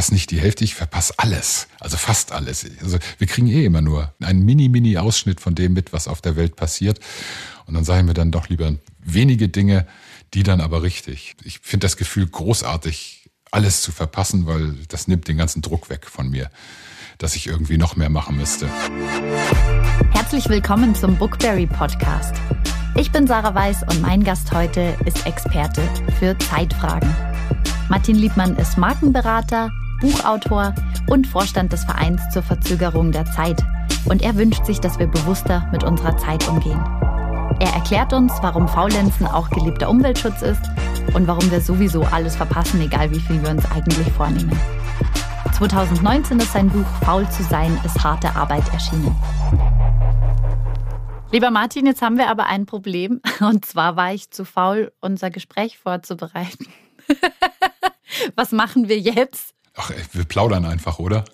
verpasse nicht die Hälfte, ich verpasse alles. Also fast alles. Also wir kriegen eh immer nur einen mini-mini-Ausschnitt von dem mit, was auf der Welt passiert. Und dann sagen wir dann doch lieber wenige Dinge, die dann aber richtig. Ich finde das Gefühl großartig, alles zu verpassen, weil das nimmt den ganzen Druck weg von mir, dass ich irgendwie noch mehr machen müsste. Herzlich willkommen zum Bookberry Podcast. Ich bin Sarah Weiß und mein Gast heute ist Experte für Zeitfragen. Martin Liebmann ist Markenberater, Buchautor und Vorstand des Vereins zur Verzögerung der Zeit. Und er wünscht sich, dass wir bewusster mit unserer Zeit umgehen. Er erklärt uns, warum Faulenzen auch geliebter Umweltschutz ist und warum wir sowieso alles verpassen, egal wie viel wir uns eigentlich vornehmen. 2019 ist sein Buch Faul zu sein ist harte Arbeit erschienen. Lieber Martin, jetzt haben wir aber ein Problem. Und zwar war ich zu faul, unser Gespräch vorzubereiten. Was machen wir jetzt? Ach, wir plaudern einfach, oder?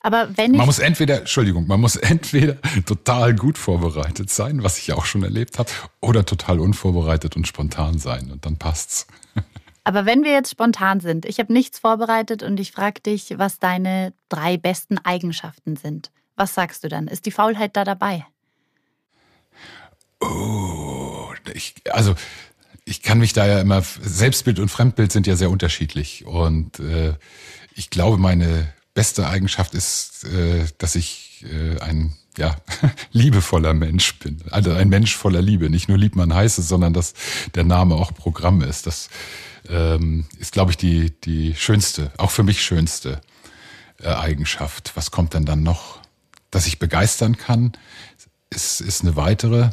Aber wenn man muss entweder, Entschuldigung, man muss entweder total gut vorbereitet sein, was ich ja auch schon erlebt habe, oder total unvorbereitet und spontan sein und dann passt's. Aber wenn wir jetzt spontan sind, ich habe nichts vorbereitet und ich frage dich, was deine drei besten Eigenschaften sind. Was sagst du dann? Ist die Faulheit da dabei? Oh, ich, also ich kann mich da ja immer, Selbstbild und Fremdbild sind ja sehr unterschiedlich. Und äh, ich glaube, meine beste Eigenschaft ist, äh, dass ich äh, ein ja, liebevoller Mensch bin. Also ein Mensch voller Liebe. Nicht nur lieb man heißt es, sondern dass der Name auch Programm ist. Das ähm, ist, glaube ich, die, die schönste, auch für mich schönste äh, Eigenschaft. Was kommt denn dann noch? Dass ich begeistern kann, ist, ist eine weitere.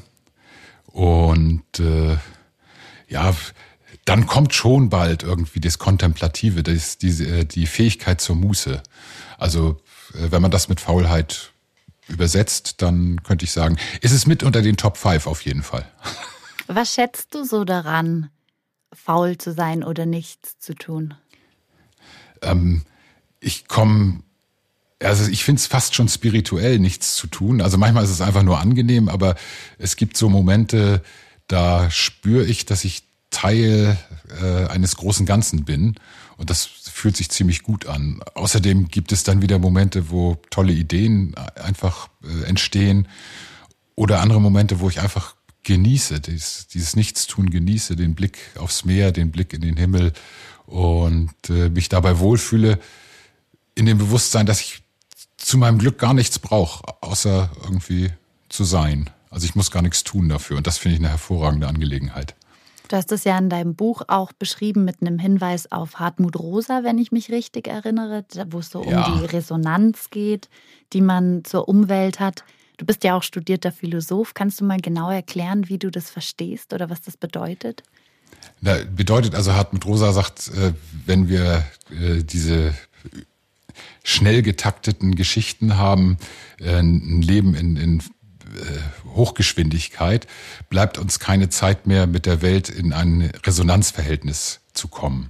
Und äh, ja, dann kommt schon bald irgendwie das Kontemplative, das, die, äh, die Fähigkeit zur Muße. Also äh, wenn man das mit Faulheit übersetzt, dann könnte ich sagen, ist es mit unter den Top 5 auf jeden Fall. Was schätzt du so daran, faul zu sein oder nichts zu tun? Ähm, ich komme also ich finde es fast schon spirituell, nichts zu tun. Also manchmal ist es einfach nur angenehm, aber es gibt so Momente, da spüre ich, dass ich Teil äh, eines großen Ganzen bin. Und das fühlt sich ziemlich gut an. Außerdem gibt es dann wieder Momente, wo tolle Ideen einfach äh, entstehen. Oder andere Momente, wo ich einfach genieße, dieses, dieses Nichtstun genieße, den Blick aufs Meer, den Blick in den Himmel und äh, mich dabei wohlfühle, in dem Bewusstsein, dass ich zu meinem Glück gar nichts brauche, außer irgendwie zu sein. Also ich muss gar nichts tun dafür und das finde ich eine hervorragende Angelegenheit. Du hast es ja in deinem Buch auch beschrieben mit einem Hinweis auf Hartmut Rosa, wenn ich mich richtig erinnere, wo es so ja. um die Resonanz geht, die man zur Umwelt hat. Du bist ja auch studierter Philosoph. Kannst du mal genau erklären, wie du das verstehst oder was das bedeutet? Na, bedeutet also, Hartmut Rosa sagt, äh, wenn wir äh, diese schnell getakteten Geschichten haben, äh, ein Leben in, in Hochgeschwindigkeit, bleibt uns keine Zeit mehr, mit der Welt in ein Resonanzverhältnis zu kommen.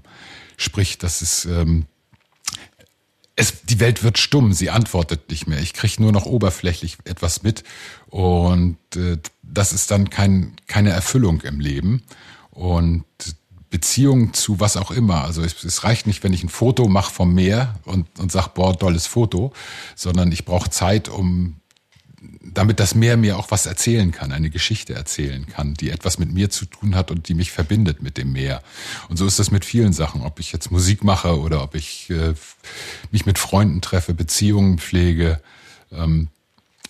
Sprich, das ist ähm, es, die Welt wird stumm, sie antwortet nicht mehr. Ich kriege nur noch oberflächlich etwas mit und äh, das ist dann kein, keine Erfüllung im Leben. Und Beziehung zu was auch immer. Also es, es reicht nicht, wenn ich ein Foto mache vom Meer und, und sag, boah, tolles Foto, sondern ich brauche Zeit, um damit das Meer mir auch was erzählen kann, eine Geschichte erzählen kann, die etwas mit mir zu tun hat und die mich verbindet mit dem Meer. Und so ist das mit vielen Sachen, ob ich jetzt Musik mache oder ob ich äh, mich mit Freunden treffe, Beziehungen pflege. Ähm,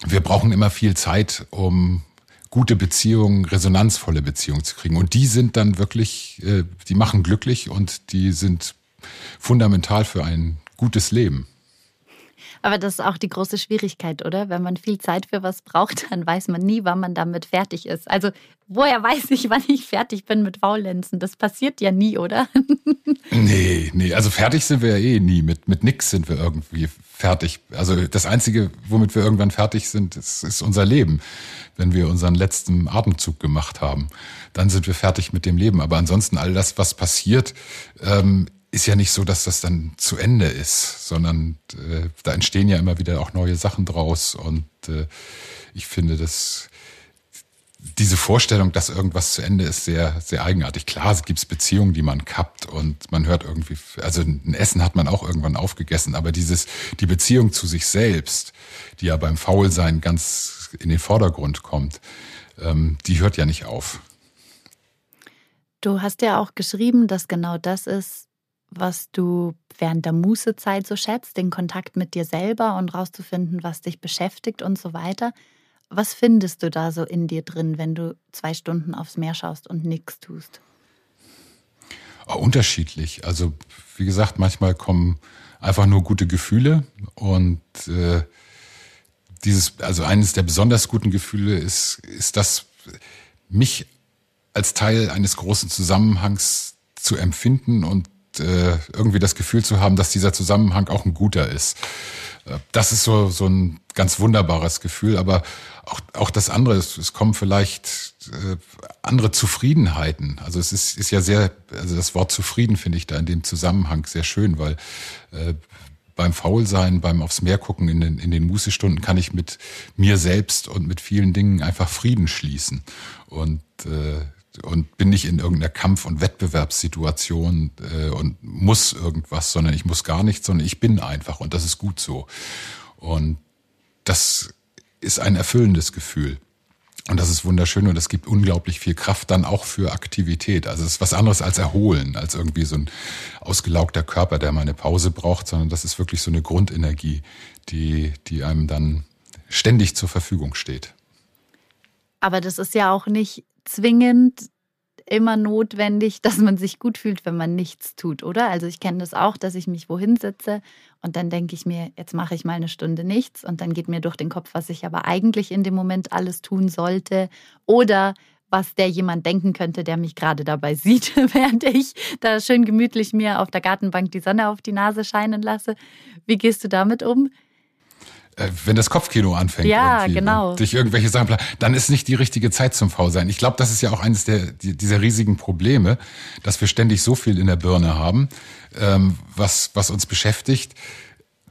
wir brauchen immer viel Zeit, um gute Beziehungen, resonanzvolle Beziehungen zu kriegen. Und die sind dann wirklich, äh, die machen glücklich und die sind fundamental für ein gutes Leben. Aber das ist auch die große Schwierigkeit, oder? Wenn man viel Zeit für was braucht, dann weiß man nie, wann man damit fertig ist. Also woher weiß ich, wann ich fertig bin mit Faulenzen? Das passiert ja nie, oder? nee, nee, also fertig sind wir ja eh nie. Mit, mit nix sind wir irgendwie fertig. Also das Einzige, womit wir irgendwann fertig sind, ist, ist unser Leben. Wenn wir unseren letzten Atemzug gemacht haben, dann sind wir fertig mit dem Leben. Aber ansonsten all das, was passiert, ähm, ist ja nicht so, dass das dann zu Ende ist, sondern äh, da entstehen ja immer wieder auch neue Sachen draus. Und äh, ich finde, dass diese Vorstellung, dass irgendwas zu Ende ist, sehr, sehr eigenartig. Klar, es gibt Beziehungen, die man kappt und man hört irgendwie, also ein Essen hat man auch irgendwann aufgegessen, aber dieses, die Beziehung zu sich selbst, die ja beim Faulsein ganz in den Vordergrund kommt, ähm, die hört ja nicht auf. Du hast ja auch geschrieben, dass genau das ist, was du während der Mußezeit so schätzt, den Kontakt mit dir selber und rauszufinden, was dich beschäftigt und so weiter. Was findest du da so in dir drin, wenn du zwei Stunden aufs Meer schaust und nichts tust? Oh, unterschiedlich. Also wie gesagt, manchmal kommen einfach nur gute Gefühle und äh, dieses, also eines der besonders guten Gefühle ist, ist das, mich als Teil eines großen Zusammenhangs zu empfinden und äh, irgendwie das Gefühl zu haben, dass dieser Zusammenhang auch ein guter ist. Äh, das ist so, so ein ganz wunderbares Gefühl, aber auch, auch das andere, es, es kommen vielleicht äh, andere Zufriedenheiten. Also es ist, ist ja sehr, also das Wort zufrieden finde ich da in dem Zusammenhang sehr schön, weil äh, beim Faulsein, beim aufs Meer gucken in den, in den Mußestunden kann ich mit mir selbst und mit vielen Dingen einfach Frieden schließen. Und äh, und bin nicht in irgendeiner Kampf- und Wettbewerbssituation äh, und muss irgendwas, sondern ich muss gar nichts, sondern ich bin einfach und das ist gut so. Und das ist ein erfüllendes Gefühl. Und das ist wunderschön und es gibt unglaublich viel Kraft dann auch für Aktivität. Also es ist was anderes als Erholen, als irgendwie so ein ausgelaugter Körper, der mal eine Pause braucht, sondern das ist wirklich so eine Grundenergie, die, die einem dann ständig zur Verfügung steht. Aber das ist ja auch nicht zwingend immer notwendig, dass man sich gut fühlt, wenn man nichts tut, oder? Also ich kenne das auch, dass ich mich wohin setze und dann denke ich mir, jetzt mache ich mal eine Stunde nichts und dann geht mir durch den Kopf, was ich aber eigentlich in dem Moment alles tun sollte oder was der jemand denken könnte, der mich gerade dabei sieht, während ich da schön gemütlich mir auf der Gartenbank die Sonne auf die Nase scheinen lasse. Wie gehst du damit um? Äh, wenn das Kopfkino anfängt ja, genau. durch irgendwelche Sachen, dann ist nicht die richtige Zeit zum Faulsein. Ich glaube, das ist ja auch eines der, dieser riesigen Probleme, dass wir ständig so viel in der Birne haben, ähm, was, was uns beschäftigt,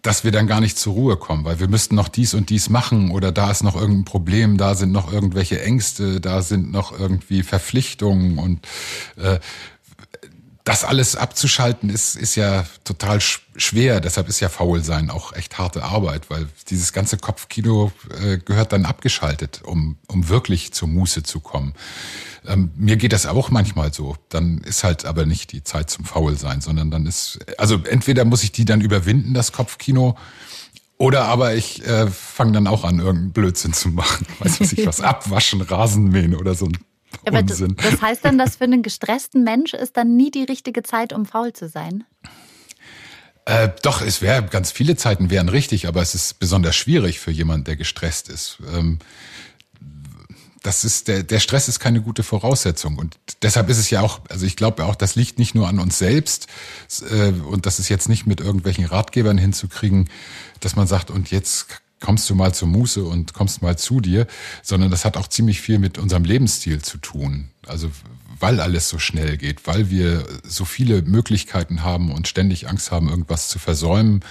dass wir dann gar nicht zur Ruhe kommen, weil wir müssten noch dies und dies machen oder da ist noch irgendein Problem, da sind noch irgendwelche Ängste, da sind noch irgendwie Verpflichtungen und äh, das alles abzuschalten ist, ist ja total schwer. Deshalb ist ja Faulsein auch echt harte Arbeit, weil dieses ganze Kopfkino äh, gehört dann abgeschaltet, um, um wirklich zur Muße zu kommen. Ähm, mir geht das auch manchmal so. Dann ist halt aber nicht die Zeit zum Faulsein, sondern dann ist, also entweder muss ich die dann überwinden, das Kopfkino, oder aber ich äh, fange dann auch an, irgendeinen Blödsinn zu machen. Weiß ich was, abwaschen, Rasenmähen oder so ein aber Unsinn. Das heißt dann, dass für einen gestressten Mensch ist dann nie die richtige Zeit, um faul zu sein? Äh, doch, es wäre ganz viele Zeiten wären richtig, aber es ist besonders schwierig für jemanden, der gestresst ist. Ähm, das ist der, der Stress ist keine gute Voraussetzung und deshalb ist es ja auch, also ich glaube auch, das liegt nicht nur an uns selbst äh, und das ist jetzt nicht mit irgendwelchen Ratgebern hinzukriegen, dass man sagt und jetzt kommst du mal zur Muße und kommst mal zu dir, sondern das hat auch ziemlich viel mit unserem Lebensstil zu tun. Also weil alles so schnell geht, weil wir so viele Möglichkeiten haben und ständig Angst haben, irgendwas zu versäumen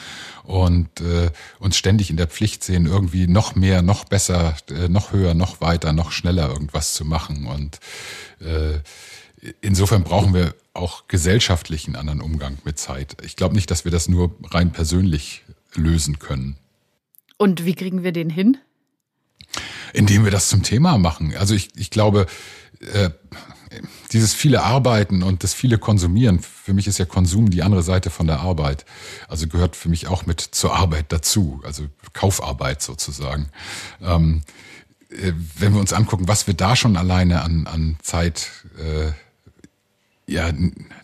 und äh, uns ständig in der Pflicht sehen, irgendwie noch mehr, noch besser, äh, noch höher, noch weiter, noch schneller irgendwas zu machen. Und äh, insofern brauchen wir auch gesellschaftlichen anderen Umgang mit Zeit. Ich glaube nicht, dass wir das nur rein persönlich lösen können. Und wie kriegen wir den hin? Indem wir das zum Thema machen. Also ich, ich glaube, äh, dieses viele Arbeiten und das viele Konsumieren, für mich ist ja Konsum die andere Seite von der Arbeit. Also gehört für mich auch mit zur Arbeit dazu, also Kaufarbeit sozusagen. Ähm, äh, wenn wir uns angucken, was wir da schon alleine an, an Zeit äh, ja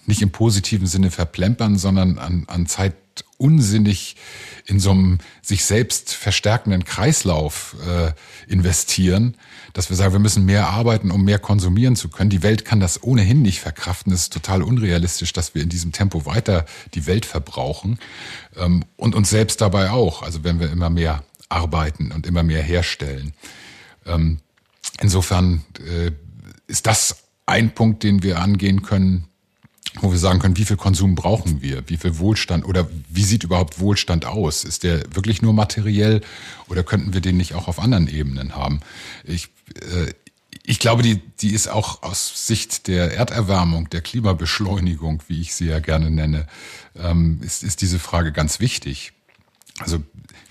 nicht im positiven Sinne verplempern, sondern an, an Zeit unsinnig in so einem sich selbst verstärkenden Kreislauf äh, investieren, dass wir sagen, wir müssen mehr arbeiten, um mehr konsumieren zu können. Die Welt kann das ohnehin nicht verkraften. Es ist total unrealistisch, dass wir in diesem Tempo weiter die Welt verbrauchen ähm, und uns selbst dabei auch. Also wenn wir immer mehr arbeiten und immer mehr herstellen. Ähm, insofern äh, ist das ein Punkt, den wir angehen können, wo wir sagen können, wie viel Konsum brauchen wir, wie viel Wohlstand oder wie sieht überhaupt Wohlstand aus? Ist der wirklich nur materiell oder könnten wir den nicht auch auf anderen Ebenen haben? Ich, äh, ich glaube, die, die ist auch aus Sicht der Erderwärmung, der Klimabeschleunigung, wie ich sie ja gerne nenne, ähm, ist, ist diese Frage ganz wichtig. Also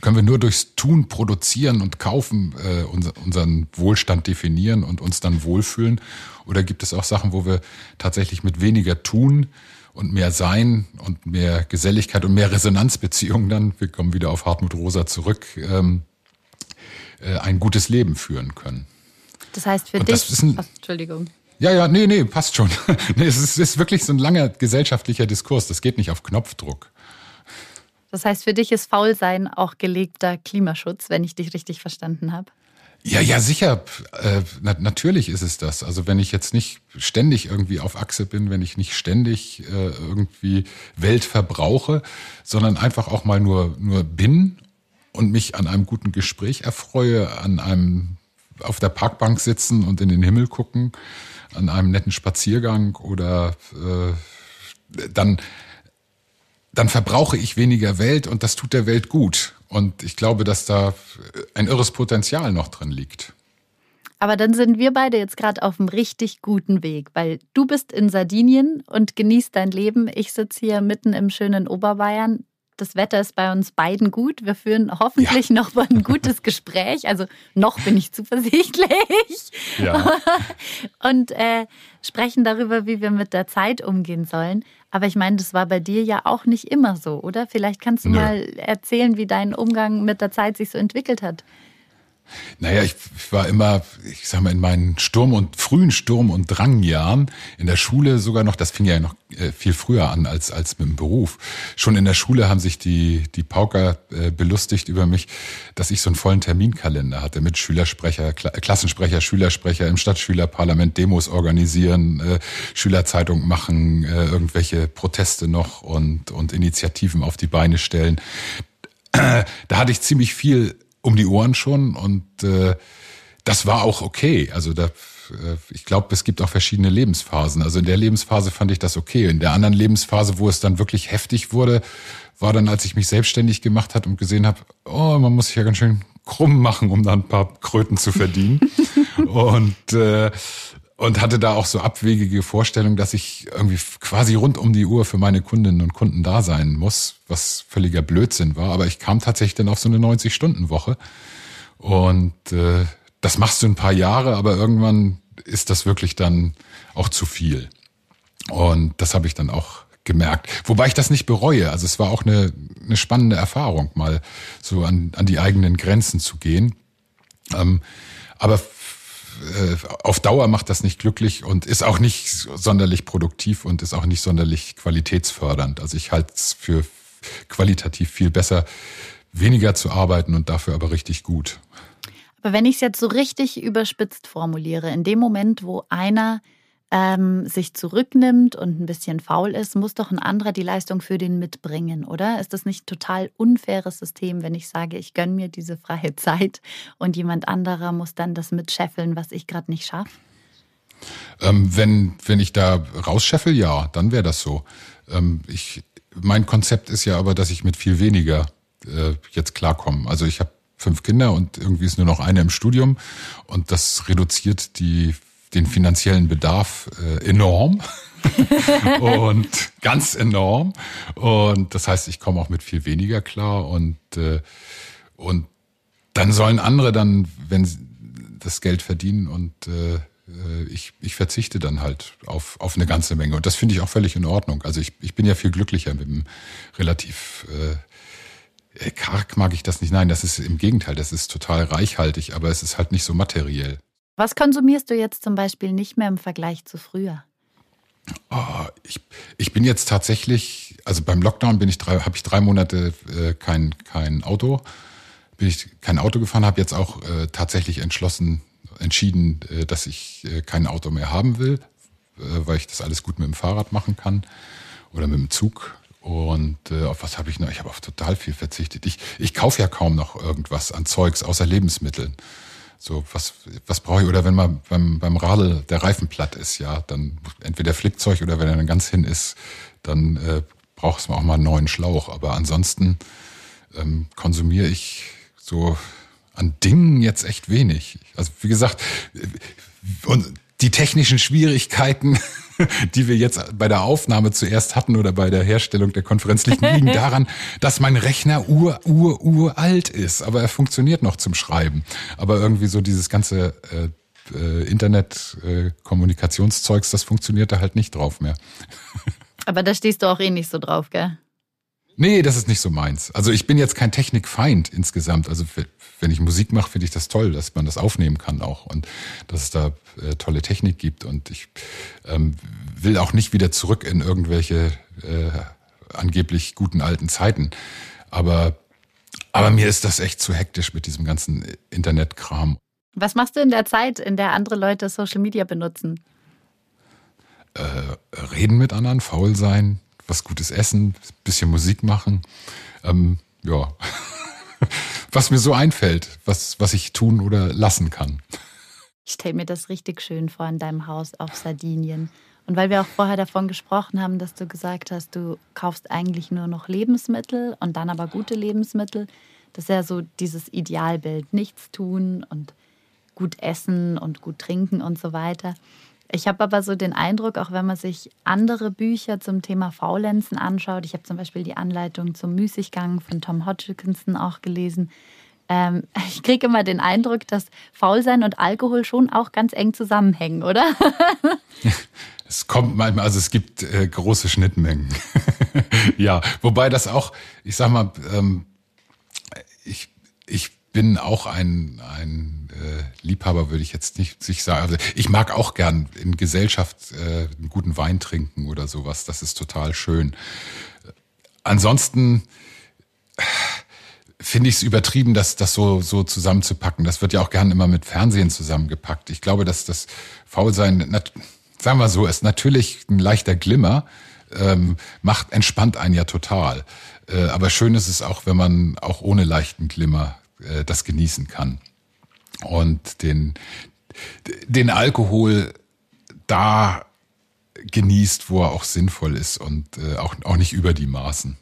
können wir nur durchs Tun, Produzieren und Kaufen äh, unser, unseren Wohlstand definieren und uns dann wohlfühlen? Oder gibt es auch Sachen, wo wir tatsächlich mit weniger tun und mehr Sein und mehr Geselligkeit und mehr Resonanzbeziehungen dann, wir kommen wieder auf Hartmut Rosa zurück, ähm, äh, ein gutes Leben führen können? Das heißt für und dich. Ein, Entschuldigung. Ja, ja, nee, nee, passt schon. nee, es ist, ist wirklich so ein langer gesellschaftlicher Diskurs. Das geht nicht auf Knopfdruck. Das heißt, für dich ist Faulsein auch gelebter Klimaschutz, wenn ich dich richtig verstanden habe? Ja, ja, sicher. Äh, na, natürlich ist es das. Also wenn ich jetzt nicht ständig irgendwie auf Achse bin, wenn ich nicht ständig äh, irgendwie Welt verbrauche, sondern einfach auch mal nur, nur bin und mich an einem guten Gespräch erfreue, an einem auf der Parkbank sitzen und in den Himmel gucken, an einem netten Spaziergang oder äh, dann dann verbrauche ich weniger Welt und das tut der Welt gut. Und ich glaube, dass da ein irres Potenzial noch drin liegt. Aber dann sind wir beide jetzt gerade auf einem richtig guten Weg, weil du bist in Sardinien und genießt dein Leben. Ich sitze hier mitten im schönen Oberbayern das Wetter ist bei uns beiden gut. Wir führen hoffentlich ja. noch mal ein gutes Gespräch. Also noch bin ich zuversichtlich. Ja. Und äh, sprechen darüber, wie wir mit der Zeit umgehen sollen. Aber ich meine, das war bei dir ja auch nicht immer so, oder? Vielleicht kannst du Nö. mal erzählen, wie dein Umgang mit der Zeit sich so entwickelt hat. Naja, ich war immer, ich sag mal, in meinen Sturm- und frühen Sturm- und Drangjahren in der Schule sogar noch, das fing ja noch äh, viel früher an als, als mit dem Beruf. Schon in der Schule haben sich die, die Pauker äh, belustigt über mich, dass ich so einen vollen Terminkalender hatte mit Schülersprecher, Kla Klassensprecher, Schülersprecher im Stadtschülerparlament, Demos organisieren, äh, Schülerzeitung machen, äh, irgendwelche Proteste noch und, und Initiativen auf die Beine stellen. Da hatte ich ziemlich viel um die Ohren schon und äh, das war auch okay. Also da, äh, ich glaube, es gibt auch verschiedene Lebensphasen. Also in der Lebensphase fand ich das okay. In der anderen Lebensphase, wo es dann wirklich heftig wurde, war dann, als ich mich selbstständig gemacht hat und gesehen habe, oh, man muss sich ja ganz schön krumm machen, um da ein paar Kröten zu verdienen. und äh, und hatte da auch so abwegige Vorstellungen, dass ich irgendwie quasi rund um die Uhr für meine Kundinnen und Kunden da sein muss, was völliger Blödsinn war. Aber ich kam tatsächlich dann auf so eine 90-Stunden-Woche. Und äh, das machst du ein paar Jahre, aber irgendwann ist das wirklich dann auch zu viel. Und das habe ich dann auch gemerkt. Wobei ich das nicht bereue. Also es war auch eine, eine spannende Erfahrung, mal so an, an die eigenen Grenzen zu gehen. Ähm, aber auf Dauer macht das nicht glücklich und ist auch nicht sonderlich produktiv und ist auch nicht sonderlich qualitätsfördernd. Also ich halte es für qualitativ viel besser, weniger zu arbeiten und dafür aber richtig gut. Aber wenn ich es jetzt so richtig überspitzt formuliere, in dem Moment, wo einer ähm, sich zurücknimmt und ein bisschen faul ist, muss doch ein anderer die Leistung für den mitbringen, oder? Ist das nicht ein total unfaires System, wenn ich sage, ich gönne mir diese freie Zeit und jemand anderer muss dann das mitscheffeln, was ich gerade nicht schaffe? Ähm, wenn, wenn ich da rausscheffel, ja, dann wäre das so. Ähm, ich, mein Konzept ist ja aber, dass ich mit viel weniger äh, jetzt klarkomme. Also ich habe fünf Kinder und irgendwie ist nur noch eine im Studium und das reduziert die den finanziellen Bedarf äh, enorm und ganz enorm. Und das heißt, ich komme auch mit viel weniger klar und äh, und dann sollen andere dann, wenn sie das Geld verdienen und äh, äh, ich, ich verzichte dann halt auf, auf eine ganze Menge. Und das finde ich auch völlig in Ordnung. Also ich, ich bin ja viel glücklicher mit dem relativ äh, karg mag ich das nicht. Nein, das ist im Gegenteil, das ist total reichhaltig, aber es ist halt nicht so materiell. Was konsumierst du jetzt zum Beispiel nicht mehr im Vergleich zu früher? Oh, ich, ich bin jetzt tatsächlich, also beim Lockdown bin ich drei, habe ich drei Monate äh, kein, kein Auto, bin ich kein Auto gefahren, habe jetzt auch äh, tatsächlich entschlossen, entschieden, äh, dass ich äh, kein Auto mehr haben will, äh, weil ich das alles gut mit dem Fahrrad machen kann oder mit dem Zug. Und äh, auf was habe ich noch? Ich habe auf total viel verzichtet. Ich, ich kaufe ja kaum noch irgendwas an Zeugs außer Lebensmitteln. So, was, was brauche ich? Oder wenn man beim, beim Radl der Reifen platt ist, ja, dann entweder Flickzeug oder wenn er dann ganz hin ist, dann äh, braucht man auch mal einen neuen Schlauch. Aber ansonsten ähm, konsumiere ich so an Dingen jetzt echt wenig. Also wie gesagt, und die technischen Schwierigkeiten, die wir jetzt bei der Aufnahme zuerst hatten oder bei der Herstellung der Konferenz liegen daran, dass mein Rechner ur, ur, uralt ist. Aber er funktioniert noch zum Schreiben. Aber irgendwie so dieses ganze äh, äh, Internet-Kommunikationszeugs, äh, das funktionierte halt nicht drauf mehr. Aber da stehst du auch eh nicht so drauf, gell? Nee, das ist nicht so meins. Also ich bin jetzt kein Technikfeind insgesamt. Also wenn ich Musik mache, finde ich das toll, dass man das aufnehmen kann auch und dass es da äh, tolle Technik gibt. Und ich ähm, will auch nicht wieder zurück in irgendwelche äh, angeblich guten alten Zeiten. Aber, aber mir ist das echt zu hektisch mit diesem ganzen Internetkram. Was machst du in der Zeit, in der andere Leute Social Media benutzen? Äh, reden mit anderen, faul sein, was Gutes essen, bisschen Musik machen. Ähm, ja, was mir so einfällt, was, was ich tun oder lassen kann. Ich stelle mir das richtig schön vor in deinem Haus auf Sardinien. Und weil wir auch vorher davon gesprochen haben, dass du gesagt hast, du kaufst eigentlich nur noch Lebensmittel und dann aber gute Lebensmittel. Das ist ja so dieses Idealbild, nichts tun und gut essen und gut trinken und so weiter. Ich habe aber so den Eindruck, auch wenn man sich andere Bücher zum Thema Faulenzen anschaut, ich habe zum Beispiel die Anleitung zum Müßiggang von Tom Hodgkinson auch gelesen, ähm, ich kriege immer den Eindruck, dass Faulsein und Alkohol schon auch ganz eng zusammenhängen, oder? es kommt manchmal, also es gibt äh, große Schnittmengen. ja, wobei das auch, ich sag mal, ähm, ich, ich bin auch ein, ein äh, Liebhaber, würde ich jetzt nicht sich sagen. Also ich mag auch gern in Gesellschaft äh, einen guten Wein trinken oder sowas. Das ist total schön. Ansonsten finde ich es übertrieben, das, das so, so zusammenzupacken. Das wird ja auch gern immer mit Fernsehen zusammengepackt. Ich glaube, dass das Faulsein, sagen wir so, ist natürlich ein leichter Glimmer, ähm, macht, entspannt einen ja total. Äh, aber schön ist es auch, wenn man auch ohne leichten Glimmer äh, das genießen kann. Und den, den Alkohol da genießt, wo er auch sinnvoll ist und äh, auch, auch nicht über die Maßen.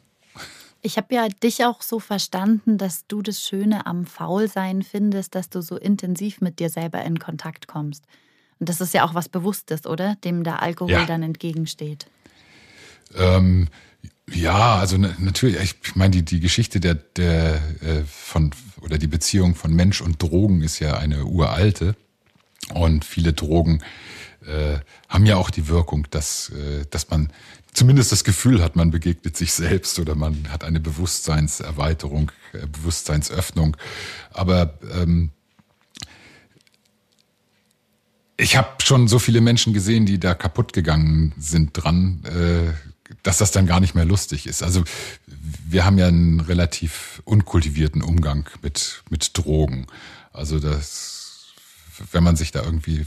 Ich habe ja dich auch so verstanden, dass du das Schöne am Faulsein findest, dass du so intensiv mit dir selber in Kontakt kommst. Und das ist ja auch was Bewusstes, oder? Dem der Alkohol ja. dann entgegensteht. Ähm, ja, also natürlich, ich meine, die, die Geschichte der, der äh, von oder die Beziehung von Mensch und Drogen ist ja eine uralte. Und viele Drogen äh, haben ja auch die Wirkung, dass, äh, dass man zumindest das Gefühl hat, man begegnet sich selbst oder man hat eine Bewusstseinserweiterung, äh, Bewusstseinsöffnung. Aber ähm, ich habe schon so viele Menschen gesehen, die da kaputt gegangen sind dran. Äh, dass das dann gar nicht mehr lustig ist. Also wir haben ja einen relativ unkultivierten Umgang mit, mit Drogen. Also das, wenn man sich da irgendwie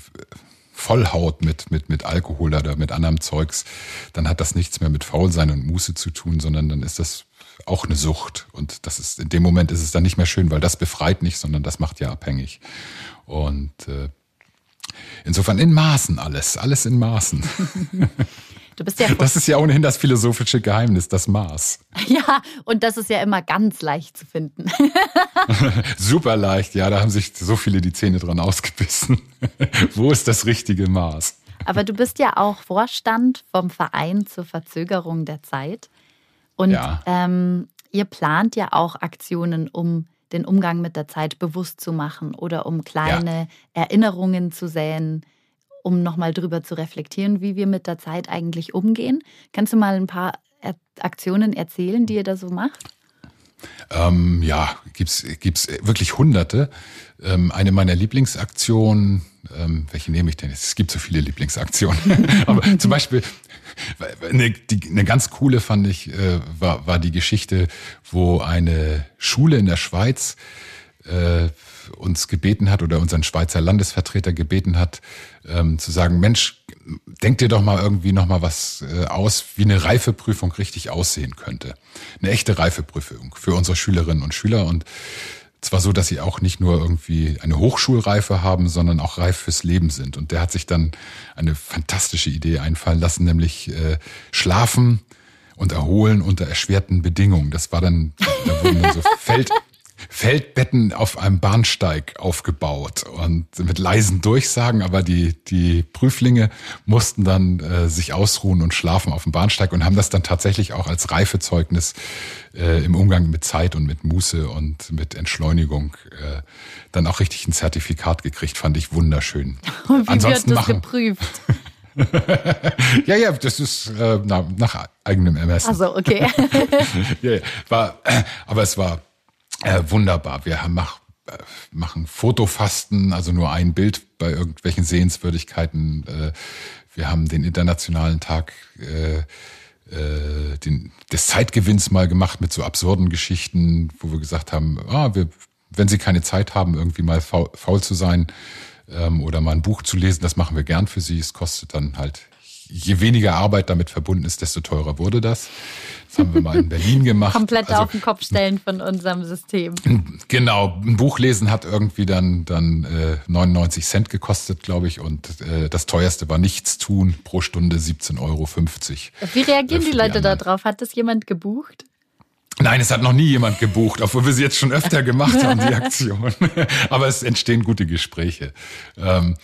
vollhaut mit, mit, mit Alkohol oder mit anderem Zeugs, dann hat das nichts mehr mit Faulsein und Muße zu tun, sondern dann ist das auch eine Sucht. Und das ist, in dem Moment ist es dann nicht mehr schön, weil das befreit nicht, sondern das macht ja abhängig. Und äh, insofern in Maßen alles, alles in Maßen. Du bist ja das ist ja ohnehin das philosophische Geheimnis, das Maß. Ja, und das ist ja immer ganz leicht zu finden. Super leicht, ja, da haben sich so viele die Zähne dran ausgebissen. Wo ist das richtige Maß? Aber du bist ja auch Vorstand vom Verein zur Verzögerung der Zeit. Und ja. ähm, ihr plant ja auch Aktionen, um den Umgang mit der Zeit bewusst zu machen oder um kleine ja. Erinnerungen zu säen um nochmal drüber zu reflektieren, wie wir mit der Zeit eigentlich umgehen. Kannst du mal ein paar Aktionen erzählen, die ihr da so macht? Ähm, ja, gibt's gibt's wirklich Hunderte. Ähm, eine meiner Lieblingsaktionen, ähm, welche nehme ich denn jetzt? Es gibt so viele Lieblingsaktionen. Aber zum Beispiel eine, die, eine ganz coole fand ich äh, war, war die Geschichte, wo eine Schule in der Schweiz äh, uns gebeten hat oder unseren Schweizer Landesvertreter gebeten hat, ähm, zu sagen, Mensch, denk dir doch mal irgendwie noch mal was äh, aus, wie eine Reifeprüfung richtig aussehen könnte. Eine echte Reifeprüfung für unsere Schülerinnen und Schüler und zwar so, dass sie auch nicht nur irgendwie eine Hochschulreife haben, sondern auch reif fürs Leben sind. Und der hat sich dann eine fantastische Idee einfallen lassen, nämlich äh, schlafen und erholen unter erschwerten Bedingungen. Das war dann, da wurden dann so Feld, Feldbetten auf einem Bahnsteig aufgebaut und mit leisen Durchsagen, aber die, die Prüflinge mussten dann äh, sich ausruhen und schlafen auf dem Bahnsteig und haben das dann tatsächlich auch als Reifezeugnis äh, im Umgang mit Zeit und mit Muße und mit Entschleunigung äh, dann auch richtig ein Zertifikat gekriegt, fand ich wunderschön. Und wie Ansonsten wird das machen, geprüft? ja, ja, das ist äh, nach, nach eigenem Ermessen. Also okay. ja, ja, war, äh, aber es war äh, wunderbar. Wir haben mach, äh, machen Fotofasten, also nur ein Bild bei irgendwelchen Sehenswürdigkeiten. Äh, wir haben den internationalen Tag äh, äh, den, des Zeitgewinns mal gemacht mit so absurden Geschichten, wo wir gesagt haben, ah, wir, wenn Sie keine Zeit haben, irgendwie mal faul, faul zu sein, ähm, oder mal ein Buch zu lesen. Das machen wir gern für Sie. Es kostet dann halt, je weniger Arbeit damit verbunden ist, desto teurer wurde das. Das haben wir mal in Berlin gemacht. Komplett also, auf den Kopf stellen von unserem System. Genau, ein Buch lesen hat irgendwie dann, dann äh, 99 Cent gekostet, glaube ich. Und äh, das teuerste war nichts tun, pro Stunde 17,50 Euro. Wie reagieren äh, die Leute da drauf? Hat das jemand gebucht? Nein, es hat noch nie jemand gebucht, obwohl wir sie jetzt schon öfter gemacht haben, die Aktion. Aber es entstehen gute Gespräche. Ähm,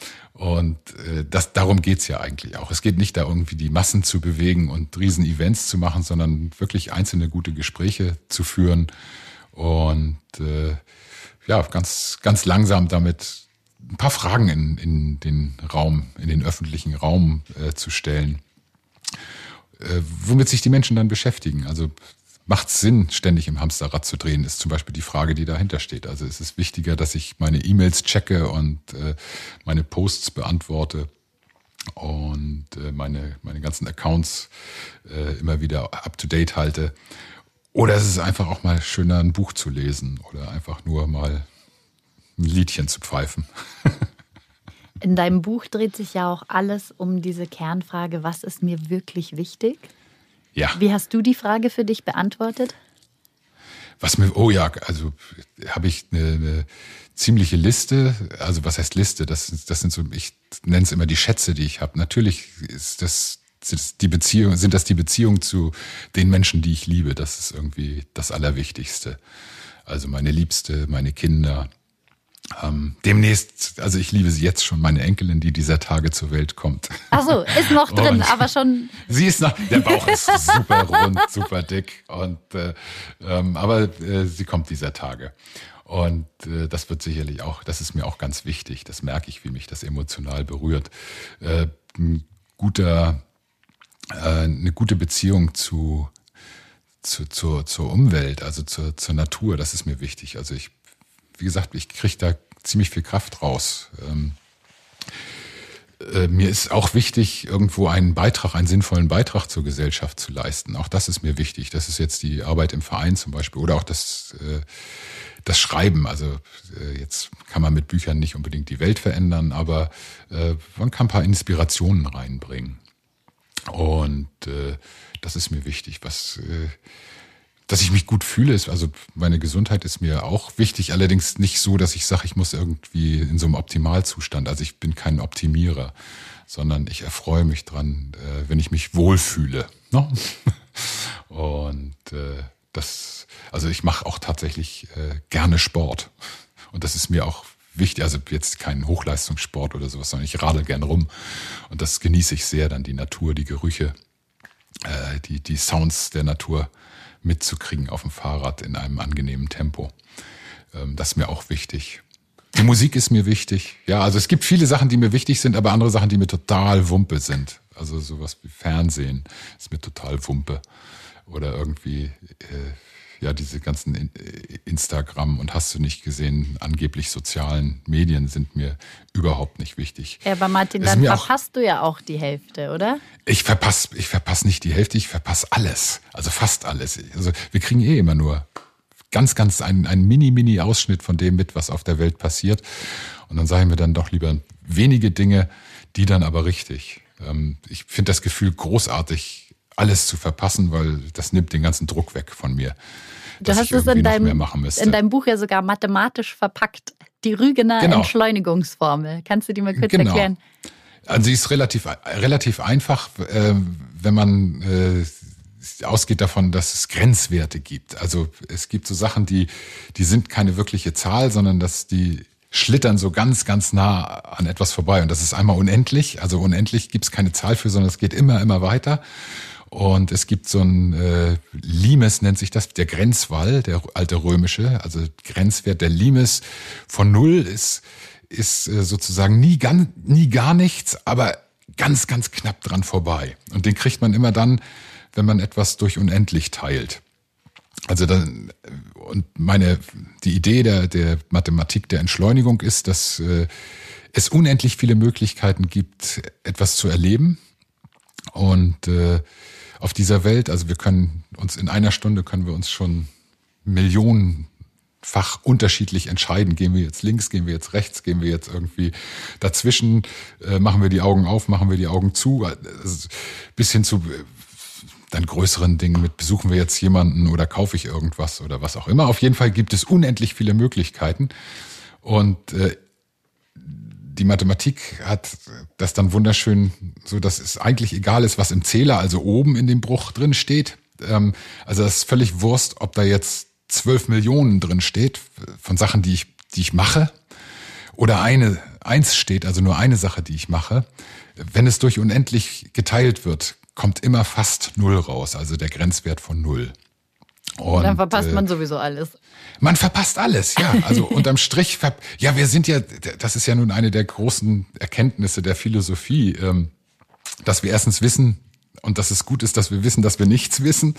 und äh, das, darum geht's ja eigentlich auch. Es geht nicht da irgendwie die Massen zu bewegen und riesen Events zu machen, sondern wirklich einzelne gute Gespräche zu führen und äh, ja, ganz, ganz langsam damit ein paar Fragen in, in den Raum, in den öffentlichen Raum äh, zu stellen, äh, womit sich die Menschen dann beschäftigen. Also macht es Sinn, ständig im Hamsterrad zu drehen, ist zum Beispiel die Frage, die dahinter steht. Also es ist wichtiger, dass ich meine E-Mails checke und äh, meine Posts beantworte und äh, meine, meine ganzen Accounts äh, immer wieder up-to-date halte. Oder es ist einfach auch mal schöner, ein Buch zu lesen oder einfach nur mal ein Liedchen zu pfeifen. In deinem Buch dreht sich ja auch alles um diese Kernfrage, was ist mir wirklich wichtig? Ja. Wie hast du die Frage für dich beantwortet? Was mir, oh ja, also habe ich eine, eine ziemliche Liste. Also was heißt Liste? Das, das sind so, ich nenne es immer die Schätze, die ich habe. Natürlich ist das sind die Beziehungen, sind das die Beziehungen zu den Menschen, die ich liebe. Das ist irgendwie das Allerwichtigste. Also meine Liebste, meine Kinder, ähm, demnächst, also ich liebe sie jetzt schon, meine Enkelin, die dieser Tage zur Welt kommt. Ach so, ist noch drin, und aber schon. Sie ist noch, der Bauch ist super rund, super dick und äh, ähm, aber äh, sie kommt dieser Tage. Und äh, das wird sicherlich auch, das ist mir auch ganz wichtig. Das merke ich, wie mich das emotional berührt. Äh, ein guter, äh, eine gute Beziehung zu, zu, zur, zur Umwelt, also zur, zur Natur, das ist mir wichtig. Also ich wie gesagt, ich kriege da ziemlich viel Kraft raus. Ähm, äh, mir ist auch wichtig, irgendwo einen Beitrag, einen sinnvollen Beitrag zur Gesellschaft zu leisten. Auch das ist mir wichtig. Das ist jetzt die Arbeit im Verein zum Beispiel oder auch das, äh, das Schreiben. Also äh, jetzt kann man mit Büchern nicht unbedingt die Welt verändern, aber man kann ein paar Inspirationen reinbringen. Und das ist mir wichtig. Was dass ich mich gut fühle, ist, also meine Gesundheit ist mir auch wichtig, allerdings nicht so, dass ich sage, ich muss irgendwie in so einem Optimalzustand. Also ich bin kein Optimierer, sondern ich erfreue mich dran, äh, wenn ich mich wohlfühle. Ne? Und äh, das, also ich mache auch tatsächlich äh, gerne Sport. Und das ist mir auch wichtig, also jetzt kein Hochleistungssport oder sowas, sondern ich radel gern rum. Und das genieße ich sehr, dann die Natur, die Gerüche, äh, die, die Sounds der Natur mitzukriegen auf dem Fahrrad in einem angenehmen Tempo. Ähm, das ist mir auch wichtig. Die Musik ist mir wichtig. Ja, also es gibt viele Sachen, die mir wichtig sind, aber andere Sachen, die mir total Wumpe sind. Also sowas wie Fernsehen ist mir total Wumpe. Oder irgendwie äh, ja, diese ganzen äh, Instagram und hast du nicht gesehen, angeblich sozialen Medien sind mir überhaupt nicht wichtig. Ja, aber Martin, dann verpasst du ja auch die Hälfte, oder? Ich verpasse ich verpass nicht die Hälfte, ich verpasse alles. Also fast alles. Also wir kriegen eh immer nur ganz, ganz einen, einen Mini-Mini-Ausschnitt von dem mit, was auf der Welt passiert. Und dann sagen wir dann doch lieber wenige Dinge, die dann aber richtig. Ähm, ich finde das Gefühl großartig, alles zu verpassen, weil das nimmt den ganzen Druck weg von mir. Du hast es in deinem, in deinem Buch ja sogar mathematisch verpackt. Die Rügener genau. Entschleunigungsformel. Kannst du die mal kurz genau. erklären? Also sie ist relativ, relativ einfach, äh, wenn man äh, ausgeht davon, dass es Grenzwerte gibt. Also es gibt so Sachen, die, die sind keine wirkliche Zahl, sondern dass die schlittern so ganz, ganz nah an etwas vorbei. Und das ist einmal unendlich. Also unendlich gibt es keine Zahl für, sondern es geht immer, immer weiter. Und es gibt so ein äh, Limes, nennt sich das, der Grenzwall, der alte römische, also Grenzwert der Limes von null ist, ist äh, sozusagen nie, ganz, nie gar nichts, aber ganz, ganz knapp dran vorbei. Und den kriegt man immer dann, wenn man etwas durch unendlich teilt. Also dann, und meine, die Idee der, der Mathematik der Entschleunigung ist, dass äh, es unendlich viele Möglichkeiten gibt, etwas zu erleben. Und äh, auf dieser Welt. Also wir können uns in einer Stunde können wir uns schon millionenfach unterschiedlich entscheiden. Gehen wir jetzt links, gehen wir jetzt rechts, gehen wir jetzt irgendwie dazwischen, äh, machen wir die Augen auf, machen wir die Augen zu, also bis hin zu äh, dann größeren Dingen mit besuchen wir jetzt jemanden oder kaufe ich irgendwas oder was auch immer. Auf jeden Fall gibt es unendlich viele Möglichkeiten. Und äh, die Mathematik hat das dann wunderschön, so dass es eigentlich egal ist, was im Zähler, also oben in dem Bruch drin steht. Ähm, also das ist völlig Wurst, ob da jetzt zwölf Millionen drin steht von Sachen, die ich, die ich mache, oder eine, eins steht, also nur eine Sache, die ich mache. Wenn es durch unendlich geteilt wird, kommt immer fast null raus, also der Grenzwert von null. Und, dann verpasst äh, man sowieso alles. Man verpasst alles, ja. Also unterm Strich, ja, wir sind ja, das ist ja nun eine der großen Erkenntnisse der Philosophie, ähm, dass wir erstens wissen und dass es gut ist, dass wir wissen, dass wir nichts wissen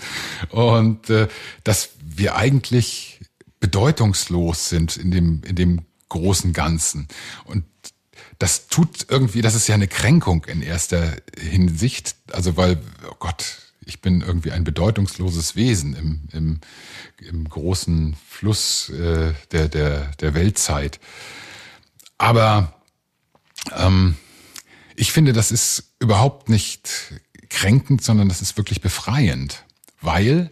und äh, dass wir eigentlich bedeutungslos sind in dem, in dem großen Ganzen. Und das tut irgendwie, das ist ja eine Kränkung in erster Hinsicht. Also weil, oh Gott, ich bin irgendwie ein bedeutungsloses Wesen im, im, im großen Fluss äh, der, der, der Weltzeit. Aber ähm, ich finde, das ist überhaupt nicht kränkend, sondern das ist wirklich befreiend, weil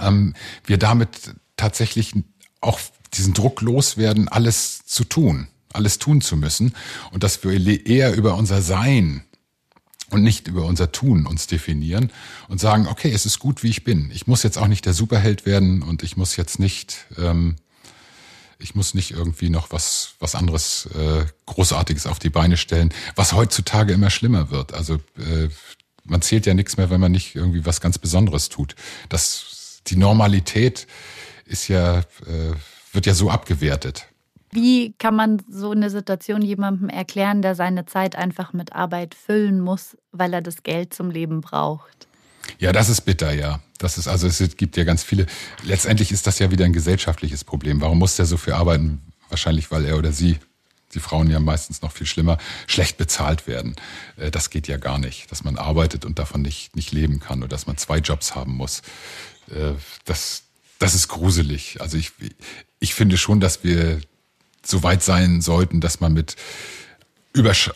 ähm, wir damit tatsächlich auch diesen Druck loswerden, alles zu tun, alles tun zu müssen und dass wir eher über unser Sein und nicht über unser Tun uns definieren und sagen, okay, es ist gut, wie ich bin. Ich muss jetzt auch nicht der Superheld werden und ich muss jetzt nicht, ähm, ich muss nicht irgendwie noch was, was anderes äh, Großartiges auf die Beine stellen, was heutzutage immer schlimmer wird. Also äh, man zählt ja nichts mehr, wenn man nicht irgendwie was ganz Besonderes tut. Das, die Normalität ist ja, äh, wird ja so abgewertet. Wie kann man so eine Situation jemandem erklären, der seine Zeit einfach mit Arbeit füllen muss, weil er das Geld zum Leben braucht? Ja, das ist bitter, ja. Das ist also es gibt ja ganz viele. Letztendlich ist das ja wieder ein gesellschaftliches Problem. Warum muss der so viel arbeiten? Wahrscheinlich, weil er oder sie, die Frauen ja meistens noch viel schlimmer, schlecht bezahlt werden. Äh, das geht ja gar nicht, dass man arbeitet und davon nicht nicht leben kann oder dass man zwei Jobs haben muss. Äh, das das ist gruselig. Also ich ich finde schon, dass wir so weit sein sollten, dass man mit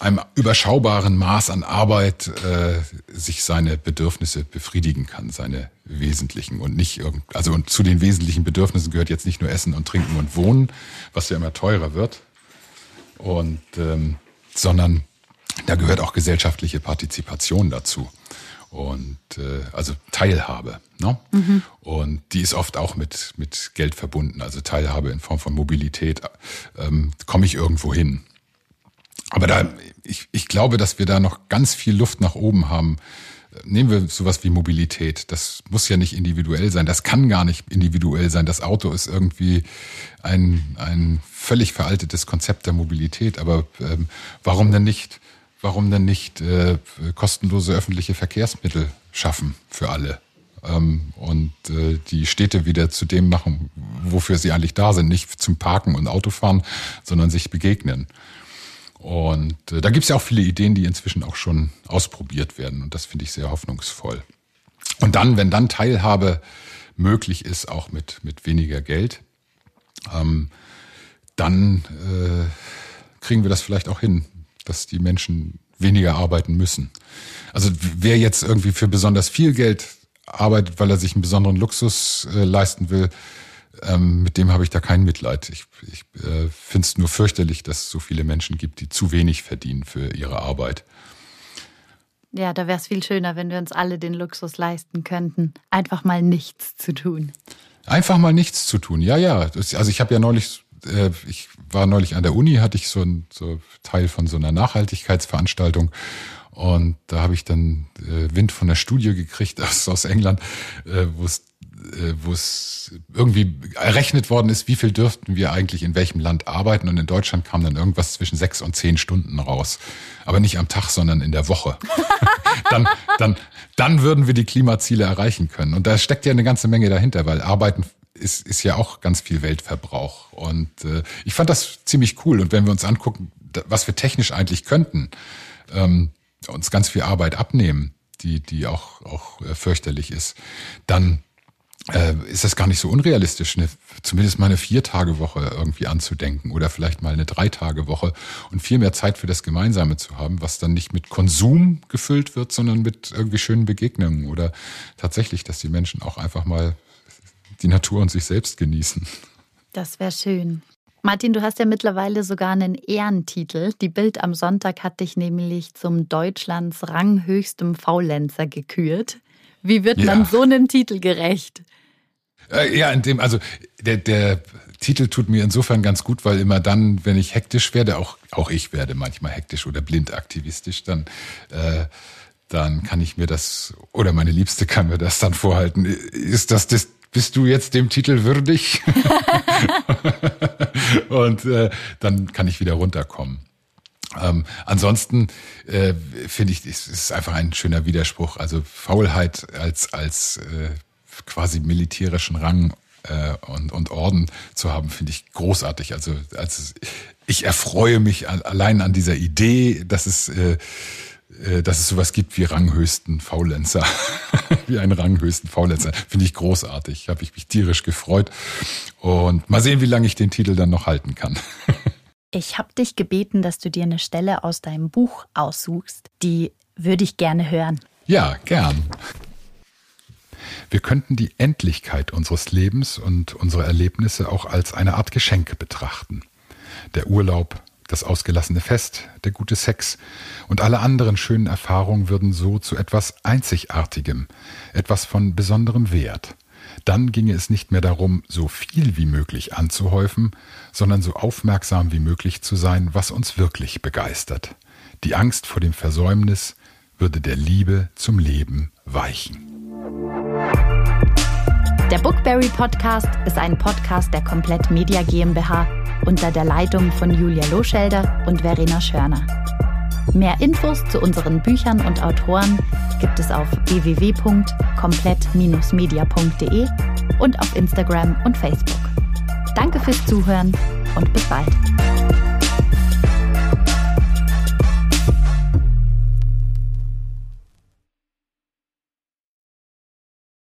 einem überschaubaren Maß an Arbeit äh, sich seine Bedürfnisse befriedigen kann, seine wesentlichen und nicht irgend, also und zu den wesentlichen Bedürfnissen gehört jetzt nicht nur Essen und Trinken und Wohnen, was ja immer teurer wird, und ähm, sondern da gehört auch gesellschaftliche Partizipation dazu und äh, also Teilhabe. Ne? Mhm. Und die ist oft auch mit, mit Geld verbunden, also Teilhabe in Form von Mobilität. Ähm, Komme ich irgendwo hin? Aber da, ich, ich glaube, dass wir da noch ganz viel Luft nach oben haben. Nehmen wir sowas wie Mobilität. Das muss ja nicht individuell sein. Das kann gar nicht individuell sein. Das Auto ist irgendwie ein, ein völlig veraltetes Konzept der Mobilität. Aber ähm, warum denn nicht warum denn nicht äh, kostenlose öffentliche Verkehrsmittel schaffen für alle? Ähm, und äh, die Städte wieder zu dem machen, wofür sie eigentlich da sind. Nicht zum Parken und Autofahren, sondern sich begegnen. Und äh, da gibt's ja auch viele Ideen, die inzwischen auch schon ausprobiert werden. Und das finde ich sehr hoffnungsvoll. Und dann, wenn dann Teilhabe möglich ist, auch mit, mit weniger Geld, ähm, dann äh, kriegen wir das vielleicht auch hin, dass die Menschen weniger arbeiten müssen. Also wer jetzt irgendwie für besonders viel Geld arbeitet, weil er sich einen besonderen Luxus äh, leisten will, ähm, mit dem habe ich da kein Mitleid. Ich, ich äh, finde es nur fürchterlich, dass es so viele Menschen gibt, die zu wenig verdienen für ihre Arbeit. Ja, da wäre es viel schöner, wenn wir uns alle den Luxus leisten könnten, einfach mal nichts zu tun. Einfach mal nichts zu tun, ja, ja. Das, also ich habe ja neulich, äh, ich war neulich an der Uni, hatte ich so ein so Teil von so einer Nachhaltigkeitsveranstaltung und da habe ich dann äh, Wind von der Studie gekriegt aus, aus England, äh, wo es äh, wo es irgendwie errechnet worden ist, wie viel dürften wir eigentlich in welchem Land arbeiten. Und in Deutschland kam dann irgendwas zwischen sechs und zehn Stunden raus. Aber nicht am Tag, sondern in der Woche. dann, dann, dann würden wir die Klimaziele erreichen können. Und da steckt ja eine ganze Menge dahinter, weil Arbeiten ist, ist ja auch ganz viel Weltverbrauch. Und äh, ich fand das ziemlich cool. Und wenn wir uns angucken, was wir technisch eigentlich könnten, ähm, uns ganz viel Arbeit abnehmen, die, die auch, auch äh, fürchterlich ist, dann äh, ist das gar nicht so unrealistisch, eine, zumindest mal eine Vier-Tage-Woche irgendwie anzudenken oder vielleicht mal eine Drei-Tage-Woche und viel mehr Zeit für das Gemeinsame zu haben, was dann nicht mit Konsum gefüllt wird, sondern mit irgendwie schönen Begegnungen oder tatsächlich, dass die Menschen auch einfach mal die Natur und sich selbst genießen. Das wäre schön. Martin, du hast ja mittlerweile sogar einen Ehrentitel. Die Bild am Sonntag hat dich nämlich zum Deutschlands ranghöchstem Faulenzer gekürt. Wie wird ja. man so einem Titel gerecht? Äh, ja, in dem, also der, der Titel tut mir insofern ganz gut, weil immer dann, wenn ich hektisch werde, auch, auch ich werde manchmal hektisch oder blind aktivistisch, dann, äh, dann kann ich mir das, oder meine Liebste kann mir das dann vorhalten. Ist das, das bist du jetzt dem Titel würdig? Und äh, dann kann ich wieder runterkommen. Ähm, ansonsten äh, finde ich, es ist einfach ein schöner Widerspruch. Also Faulheit als als äh, quasi militärischen Rang äh, und, und Orden zu haben, finde ich großartig. Also, also ich erfreue mich allein an dieser Idee, dass es äh, dass es sowas gibt wie ranghöchsten Faulenzer, wie einen ranghöchsten Faulenzer. Finde ich großartig. Habe ich mich tierisch gefreut. Und mal sehen, wie lange ich den Titel dann noch halten kann. ich habe dich gebeten, dass du dir eine Stelle aus deinem Buch aussuchst. Die würde ich gerne hören. Ja, gern. Wir könnten die Endlichkeit unseres Lebens und unsere Erlebnisse auch als eine Art Geschenk betrachten. Der Urlaub, das ausgelassene Fest, der gute Sex und alle anderen schönen Erfahrungen würden so zu etwas Einzigartigem, etwas von besonderem Wert. Dann ginge es nicht mehr darum, so viel wie möglich anzuhäufen, sondern so aufmerksam wie möglich zu sein, was uns wirklich begeistert. Die Angst vor dem Versäumnis würde der Liebe zum Leben weichen. Der Bookberry Podcast ist ein Podcast der Komplett Media GmbH unter der Leitung von Julia Loschelder und Verena Schörner. Mehr Infos zu unseren Büchern und Autoren gibt es auf www.komplett-media.de und auf Instagram und Facebook. Danke fürs Zuhören und bis bald.